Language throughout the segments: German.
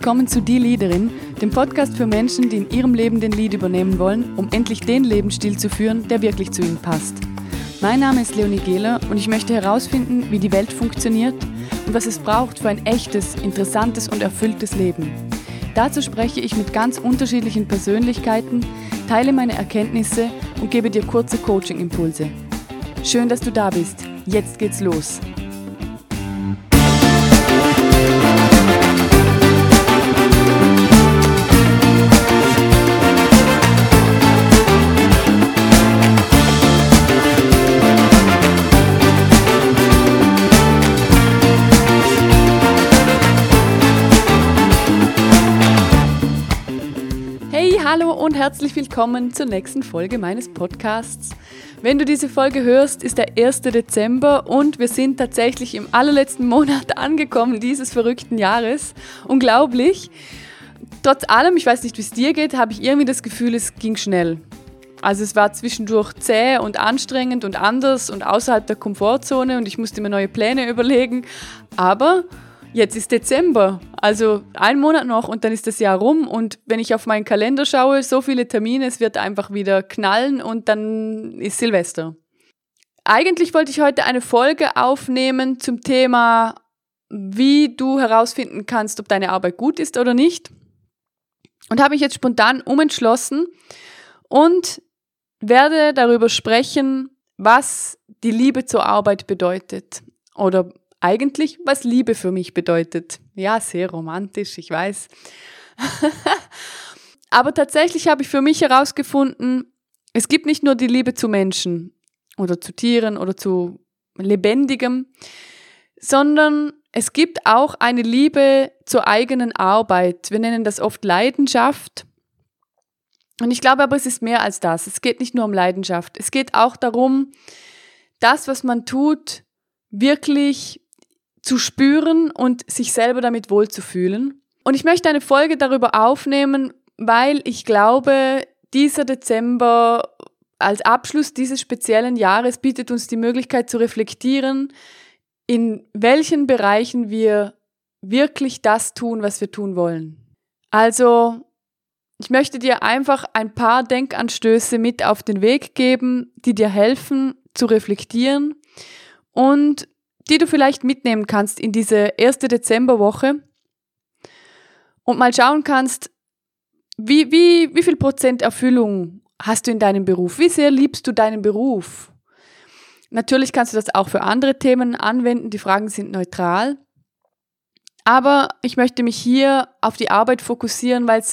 willkommen zu Die Leaderin, dem Podcast für Menschen, die in ihrem Leben den Lead übernehmen wollen, um endlich den Lebensstil zu führen, der wirklich zu ihnen passt. Mein Name ist Leonie Gehler und ich möchte herausfinden, wie die Welt funktioniert und was es braucht für ein echtes, interessantes und erfülltes Leben. Dazu spreche ich mit ganz unterschiedlichen Persönlichkeiten, teile meine Erkenntnisse und gebe dir kurze Coaching-Impulse. Schön, dass du da bist. Jetzt geht's los. Hallo und herzlich willkommen zur nächsten Folge meines Podcasts. Wenn du diese Folge hörst, ist der 1. Dezember und wir sind tatsächlich im allerletzten Monat angekommen dieses verrückten Jahres. Unglaublich. Trotz allem, ich weiß nicht, wie es dir geht, habe ich irgendwie das Gefühl, es ging schnell. Also es war zwischendurch zäh und anstrengend und anders und außerhalb der Komfortzone und ich musste mir neue Pläne überlegen. Aber Jetzt ist Dezember, also ein Monat noch und dann ist das Jahr rum und wenn ich auf meinen Kalender schaue, so viele Termine, es wird einfach wieder knallen und dann ist Silvester. Eigentlich wollte ich heute eine Folge aufnehmen zum Thema, wie du herausfinden kannst, ob deine Arbeit gut ist oder nicht. Und habe mich jetzt spontan umentschlossen und werde darüber sprechen, was die Liebe zur Arbeit bedeutet oder eigentlich, was Liebe für mich bedeutet. Ja, sehr romantisch, ich weiß. Aber tatsächlich habe ich für mich herausgefunden, es gibt nicht nur die Liebe zu Menschen oder zu Tieren oder zu Lebendigem, sondern es gibt auch eine Liebe zur eigenen Arbeit. Wir nennen das oft Leidenschaft. Und ich glaube aber, es ist mehr als das. Es geht nicht nur um Leidenschaft. Es geht auch darum, das, was man tut, wirklich zu spüren und sich selber damit wohlzufühlen. Und ich möchte eine Folge darüber aufnehmen, weil ich glaube, dieser Dezember als Abschluss dieses speziellen Jahres bietet uns die Möglichkeit zu reflektieren, in welchen Bereichen wir wirklich das tun, was wir tun wollen. Also, ich möchte dir einfach ein paar Denkanstöße mit auf den Weg geben, die dir helfen zu reflektieren und die du vielleicht mitnehmen kannst in diese erste Dezemberwoche und mal schauen kannst, wie, wie, wie viel Prozent Erfüllung hast du in deinem Beruf? Wie sehr liebst du deinen Beruf? Natürlich kannst du das auch für andere Themen anwenden. Die Fragen sind neutral. Aber ich möchte mich hier auf die Arbeit fokussieren, weil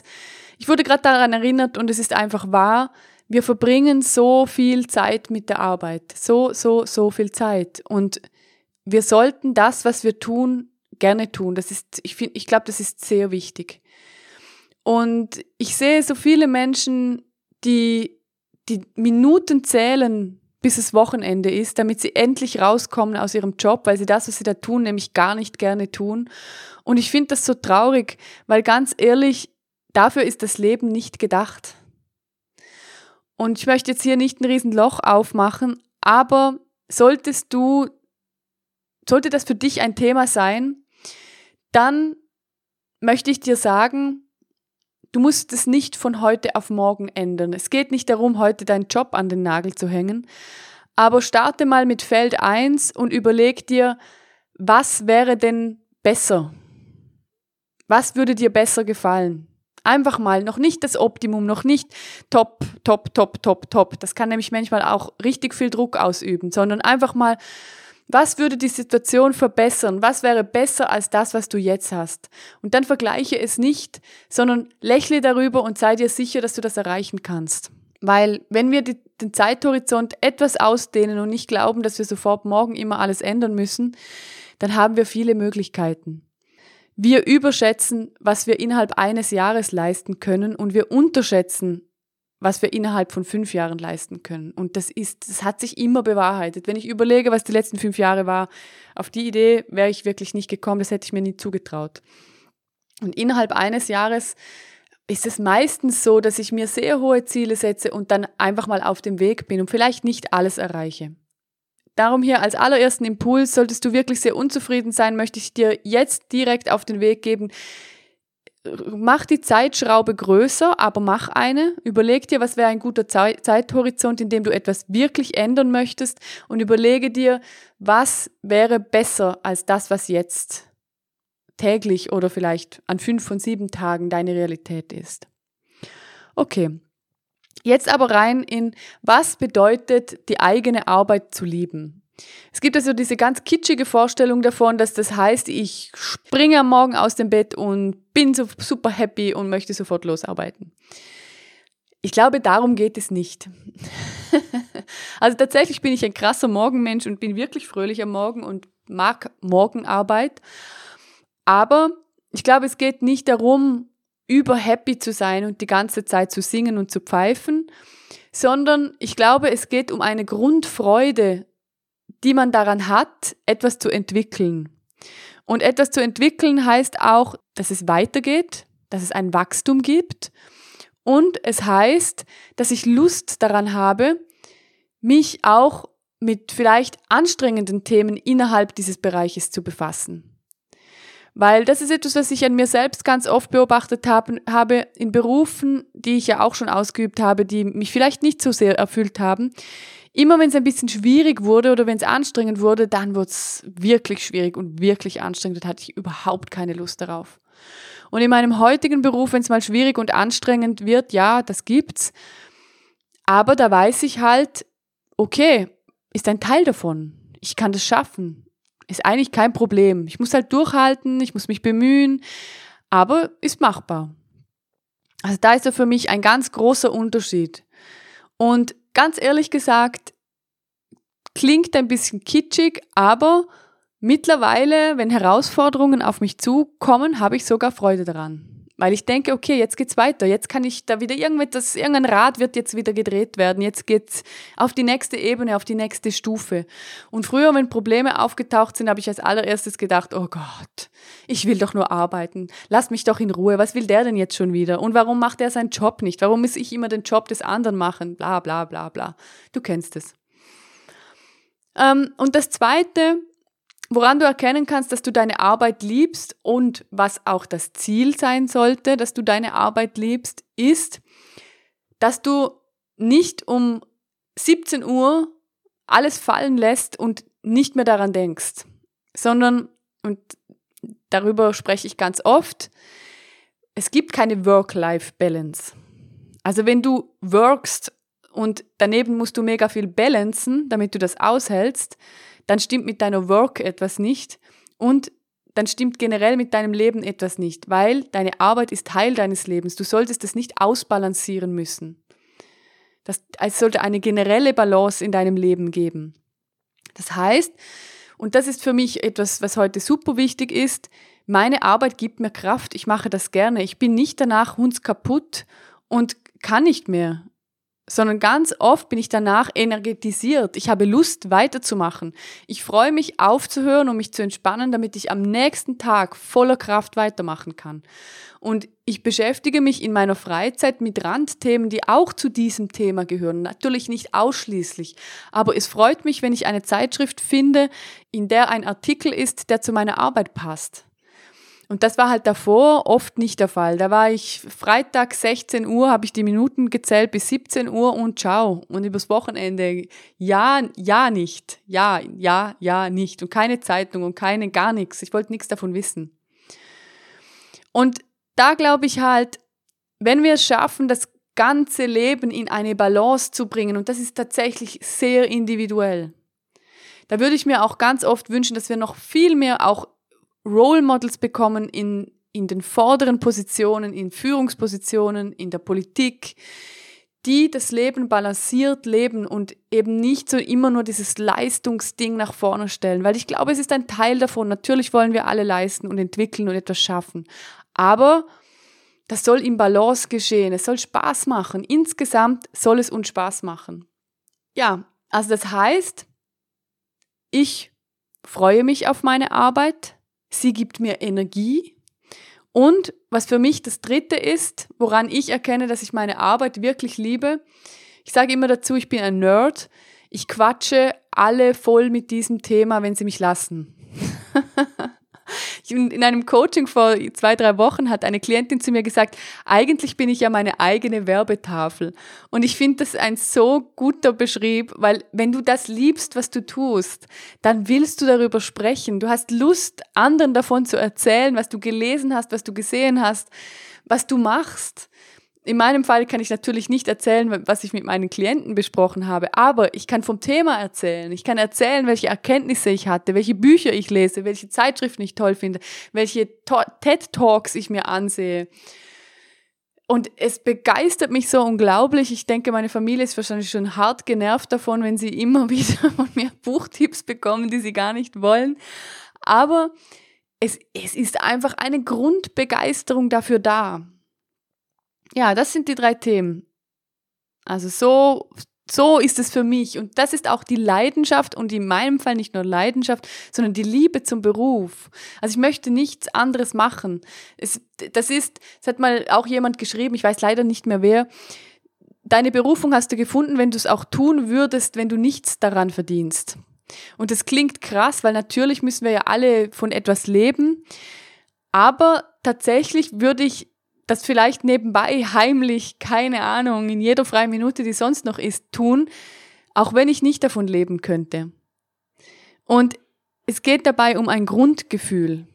ich wurde gerade daran erinnert und es ist einfach wahr, wir verbringen so viel Zeit mit der Arbeit. So, so, so viel Zeit. Und wir sollten das, was wir tun, gerne tun. Das ist, ich finde, ich glaube, das ist sehr wichtig. Und ich sehe so viele Menschen, die die Minuten zählen, bis es Wochenende ist, damit sie endlich rauskommen aus ihrem Job, weil sie das, was sie da tun, nämlich gar nicht gerne tun. Und ich finde das so traurig, weil ganz ehrlich, dafür ist das Leben nicht gedacht. Und ich möchte jetzt hier nicht ein Riesenloch aufmachen, aber solltest du sollte das für dich ein Thema sein, dann möchte ich dir sagen, du musst es nicht von heute auf morgen ändern. Es geht nicht darum, heute deinen Job an den Nagel zu hängen, aber starte mal mit Feld 1 und überleg dir, was wäre denn besser? Was würde dir besser gefallen? Einfach mal, noch nicht das Optimum, noch nicht top, top, top, top, top. Das kann nämlich manchmal auch richtig viel Druck ausüben, sondern einfach mal was würde die Situation verbessern? Was wäre besser als das, was du jetzt hast? Und dann vergleiche es nicht, sondern lächle darüber und sei dir sicher, dass du das erreichen kannst. Weil wenn wir die, den Zeithorizont etwas ausdehnen und nicht glauben, dass wir sofort morgen immer alles ändern müssen, dann haben wir viele Möglichkeiten. Wir überschätzen, was wir innerhalb eines Jahres leisten können und wir unterschätzen, was wir innerhalb von fünf Jahren leisten können. Und das ist, das hat sich immer bewahrheitet. Wenn ich überlege, was die letzten fünf Jahre war, auf die Idee wäre ich wirklich nicht gekommen, das hätte ich mir nie zugetraut. Und innerhalb eines Jahres ist es meistens so, dass ich mir sehr hohe Ziele setze und dann einfach mal auf dem Weg bin und vielleicht nicht alles erreiche. Darum hier als allerersten Impuls, solltest du wirklich sehr unzufrieden sein, möchte ich dir jetzt direkt auf den Weg geben, mach die Zeitschraube größer, aber mach eine. Überleg dir, was wäre ein guter Zeithorizont, in dem du etwas wirklich ändern möchtest und überlege dir, was wäre besser als das, was jetzt täglich oder vielleicht an fünf von sieben Tagen deine Realität ist. Okay. Jetzt aber rein in, was bedeutet die eigene Arbeit zu lieben? Es gibt also diese ganz kitschige Vorstellung davon, dass das heißt, ich springe am Morgen aus dem Bett und bin so super happy und möchte sofort losarbeiten. Ich glaube, darum geht es nicht. also tatsächlich bin ich ein krasser Morgenmensch und bin wirklich fröhlich am Morgen und mag Morgenarbeit. Aber ich glaube, es geht nicht darum, über happy zu sein und die ganze Zeit zu singen und zu pfeifen, sondern ich glaube, es geht um eine Grundfreude die man daran hat, etwas zu entwickeln. Und etwas zu entwickeln heißt auch, dass es weitergeht, dass es ein Wachstum gibt. Und es heißt, dass ich Lust daran habe, mich auch mit vielleicht anstrengenden Themen innerhalb dieses Bereiches zu befassen. Weil das ist etwas, was ich an mir selbst ganz oft beobachtet habe, in Berufen, die ich ja auch schon ausgeübt habe, die mich vielleicht nicht so sehr erfüllt haben. Immer wenn es ein bisschen schwierig wurde oder wenn es anstrengend wurde, dann wurde es wirklich schwierig und wirklich anstrengend. Da hatte ich überhaupt keine Lust darauf. Und in meinem heutigen Beruf, wenn es mal schwierig und anstrengend wird, ja, das gibt's. Aber da weiß ich halt, okay, ist ein Teil davon. Ich kann das schaffen. Ist eigentlich kein Problem. Ich muss halt durchhalten, ich muss mich bemühen, aber ist machbar. Also da ist ja für mich ein ganz großer Unterschied. Und ganz ehrlich gesagt, klingt ein bisschen kitschig, aber mittlerweile, wenn Herausforderungen auf mich zukommen, habe ich sogar Freude daran. Weil ich denke, okay, jetzt geht's weiter. Jetzt kann ich da wieder irgendetwas, irgendein Rad wird jetzt wieder gedreht werden. Jetzt geht's auf die nächste Ebene, auf die nächste Stufe. Und früher, wenn Probleme aufgetaucht sind, habe ich als allererstes gedacht, oh Gott, ich will doch nur arbeiten. Lass mich doch in Ruhe. Was will der denn jetzt schon wieder? Und warum macht er seinen Job nicht? Warum muss ich immer den Job des anderen machen? Bla, bla, bla, bla. Du kennst es. Ähm, und das zweite, woran du erkennen kannst, dass du deine Arbeit liebst und was auch das Ziel sein sollte, dass du deine Arbeit liebst, ist, dass du nicht um 17 Uhr alles fallen lässt und nicht mehr daran denkst, sondern, und darüber spreche ich ganz oft, es gibt keine Work-Life-Balance. Also wenn du workst und daneben musst du mega viel balancen, damit du das aushältst, dann stimmt mit deiner Work etwas nicht und dann stimmt generell mit deinem Leben etwas nicht, weil deine Arbeit ist Teil deines Lebens. Du solltest es nicht ausbalancieren müssen. Das, es sollte eine generelle Balance in deinem Leben geben. Das heißt, und das ist für mich etwas, was heute super wichtig ist, meine Arbeit gibt mir Kraft, ich mache das gerne. Ich bin nicht danach hundskaputt und kann nicht mehr sondern ganz oft bin ich danach energetisiert. Ich habe Lust weiterzumachen. Ich freue mich aufzuhören und mich zu entspannen, damit ich am nächsten Tag voller Kraft weitermachen kann. Und ich beschäftige mich in meiner Freizeit mit Randthemen, die auch zu diesem Thema gehören. Natürlich nicht ausschließlich, aber es freut mich, wenn ich eine Zeitschrift finde, in der ein Artikel ist, der zu meiner Arbeit passt. Und das war halt davor oft nicht der Fall. Da war ich Freitag 16 Uhr, habe ich die Minuten gezählt bis 17 Uhr und ciao. Und übers Wochenende ja, ja nicht. Ja, ja, ja nicht. Und keine Zeitung und keine gar nichts. Ich wollte nichts davon wissen. Und da glaube ich halt, wenn wir es schaffen, das ganze Leben in eine Balance zu bringen, und das ist tatsächlich sehr individuell, da würde ich mir auch ganz oft wünschen, dass wir noch viel mehr auch Role Models bekommen in, in den vorderen Positionen, in Führungspositionen, in der Politik, die das Leben balanciert leben und eben nicht so immer nur dieses Leistungsding nach vorne stellen, weil ich glaube, es ist ein Teil davon. Natürlich wollen wir alle leisten und entwickeln und etwas schaffen, aber das soll im Balance geschehen. Es soll Spaß machen. Insgesamt soll es uns Spaß machen. Ja, also das heißt, ich freue mich auf meine Arbeit sie gibt mir Energie. Und was für mich das Dritte ist, woran ich erkenne, dass ich meine Arbeit wirklich liebe, ich sage immer dazu, ich bin ein Nerd. Ich quatsche alle voll mit diesem Thema, wenn sie mich lassen. In einem Coaching vor zwei, drei Wochen hat eine Klientin zu mir gesagt, eigentlich bin ich ja meine eigene Werbetafel. Und ich finde das ein so guter Beschrieb, weil wenn du das liebst, was du tust, dann willst du darüber sprechen. Du hast Lust, anderen davon zu erzählen, was du gelesen hast, was du gesehen hast, was du machst. In meinem Fall kann ich natürlich nicht erzählen, was ich mit meinen Klienten besprochen habe, aber ich kann vom Thema erzählen. Ich kann erzählen, welche Erkenntnisse ich hatte, welche Bücher ich lese, welche Zeitschriften ich toll finde, welche TED-Talks ich mir ansehe. Und es begeistert mich so unglaublich. Ich denke, meine Familie ist wahrscheinlich schon hart genervt davon, wenn sie immer wieder von mir Buchtipps bekommen, die sie gar nicht wollen. Aber es, es ist einfach eine Grundbegeisterung dafür da. Ja, das sind die drei Themen. Also so, so ist es für mich. Und das ist auch die Leidenschaft und in meinem Fall nicht nur Leidenschaft, sondern die Liebe zum Beruf. Also ich möchte nichts anderes machen. Es, das ist, es hat mal auch jemand geschrieben, ich weiß leider nicht mehr wer, deine Berufung hast du gefunden, wenn du es auch tun würdest, wenn du nichts daran verdienst. Und das klingt krass, weil natürlich müssen wir ja alle von etwas leben. Aber tatsächlich würde ich das vielleicht nebenbei heimlich, keine Ahnung, in jeder freien Minute, die sonst noch ist, tun, auch wenn ich nicht davon leben könnte. Und es geht dabei um ein Grundgefühl.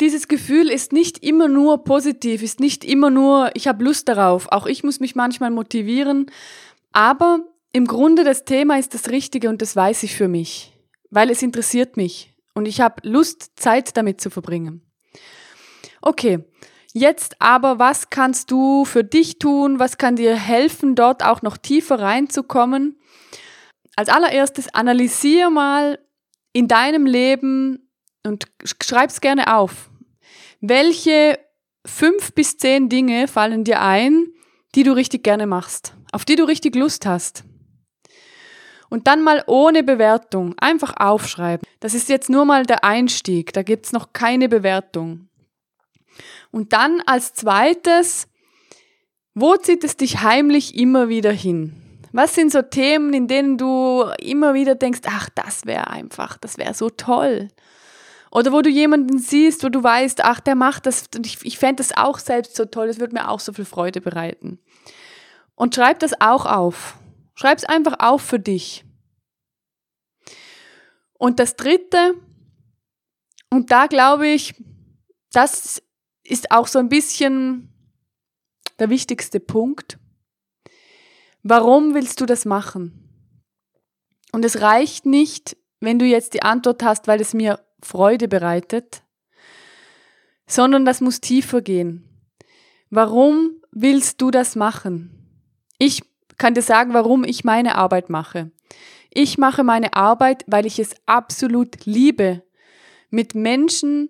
Dieses Gefühl ist nicht immer nur positiv, ist nicht immer nur, ich habe Lust darauf. Auch ich muss mich manchmal motivieren. Aber im Grunde das Thema ist das Richtige und das weiß ich für mich, weil es interessiert mich und ich habe Lust, Zeit damit zu verbringen. Okay, Jetzt aber, was kannst du für dich tun? Was kann dir helfen, dort auch noch tiefer reinzukommen? Als allererstes analysier mal in deinem Leben und schreib's gerne auf. Welche fünf bis zehn Dinge fallen dir ein, die du richtig gerne machst, auf die du richtig Lust hast? Und dann mal ohne Bewertung, einfach aufschreiben. Das ist jetzt nur mal der Einstieg, da gibt's noch keine Bewertung. Und dann als zweites, wo zieht es dich heimlich immer wieder hin? Was sind so Themen, in denen du immer wieder denkst, ach, das wäre einfach, das wäre so toll? Oder wo du jemanden siehst, wo du weißt, ach, der macht das und ich, ich fände das auch selbst so toll, das würde mir auch so viel Freude bereiten. Und schreib das auch auf. Schreib es einfach auf für dich. Und das Dritte, und da glaube ich, das ist auch so ein bisschen der wichtigste Punkt. Warum willst du das machen? Und es reicht nicht, wenn du jetzt die Antwort hast, weil es mir Freude bereitet, sondern das muss tiefer gehen. Warum willst du das machen? Ich kann dir sagen, warum ich meine Arbeit mache. Ich mache meine Arbeit, weil ich es absolut liebe, mit Menschen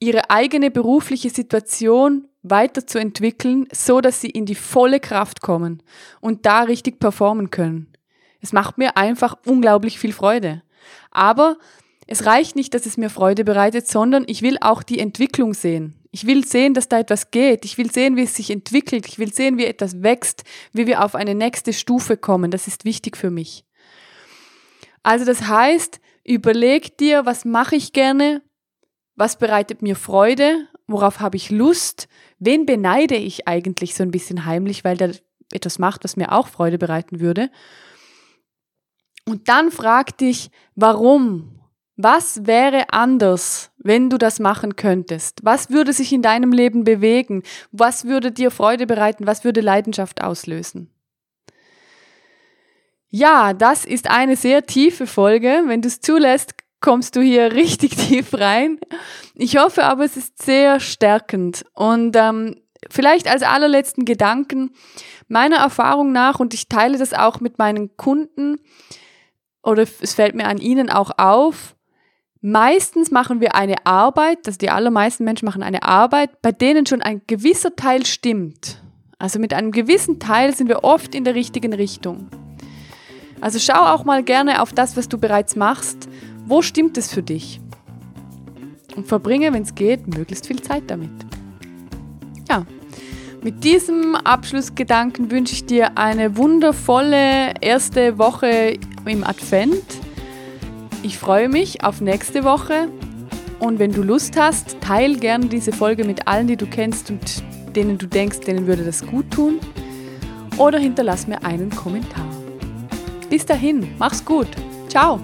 ihre eigene berufliche Situation weiterzuentwickeln, so dass sie in die volle Kraft kommen und da richtig performen können. Es macht mir einfach unglaublich viel Freude. Aber es reicht nicht, dass es mir Freude bereitet, sondern ich will auch die Entwicklung sehen. Ich will sehen, dass da etwas geht. Ich will sehen, wie es sich entwickelt. Ich will sehen, wie etwas wächst, wie wir auf eine nächste Stufe kommen. Das ist wichtig für mich. Also das heißt, überleg dir, was mache ich gerne, was bereitet mir Freude? Worauf habe ich Lust? Wen beneide ich eigentlich so ein bisschen heimlich, weil der etwas macht, was mir auch Freude bereiten würde? Und dann frag dich, warum? Was wäre anders, wenn du das machen könntest? Was würde sich in deinem Leben bewegen? Was würde dir Freude bereiten? Was würde Leidenschaft auslösen? Ja, das ist eine sehr tiefe Folge. Wenn du es zulässt, kommst du hier richtig tief rein. Ich hoffe aber, es ist sehr stärkend. Und ähm, vielleicht als allerletzten Gedanken, meiner Erfahrung nach, und ich teile das auch mit meinen Kunden, oder es fällt mir an ihnen auch auf, meistens machen wir eine Arbeit, also die allermeisten Menschen machen eine Arbeit, bei denen schon ein gewisser Teil stimmt. Also mit einem gewissen Teil sind wir oft in der richtigen Richtung. Also schau auch mal gerne auf das, was du bereits machst wo stimmt es für dich? Und verbringe, wenn es geht, möglichst viel Zeit damit. Ja, mit diesem Abschlussgedanken wünsche ich dir eine wundervolle erste Woche im Advent. Ich freue mich auf nächste Woche Und wenn du Lust hast, teil gerne diese Folge mit allen, die du kennst und denen du denkst, denen würde das gut tun. Oder hinterlass mir einen Kommentar. Bis dahin, mach's gut. Ciao.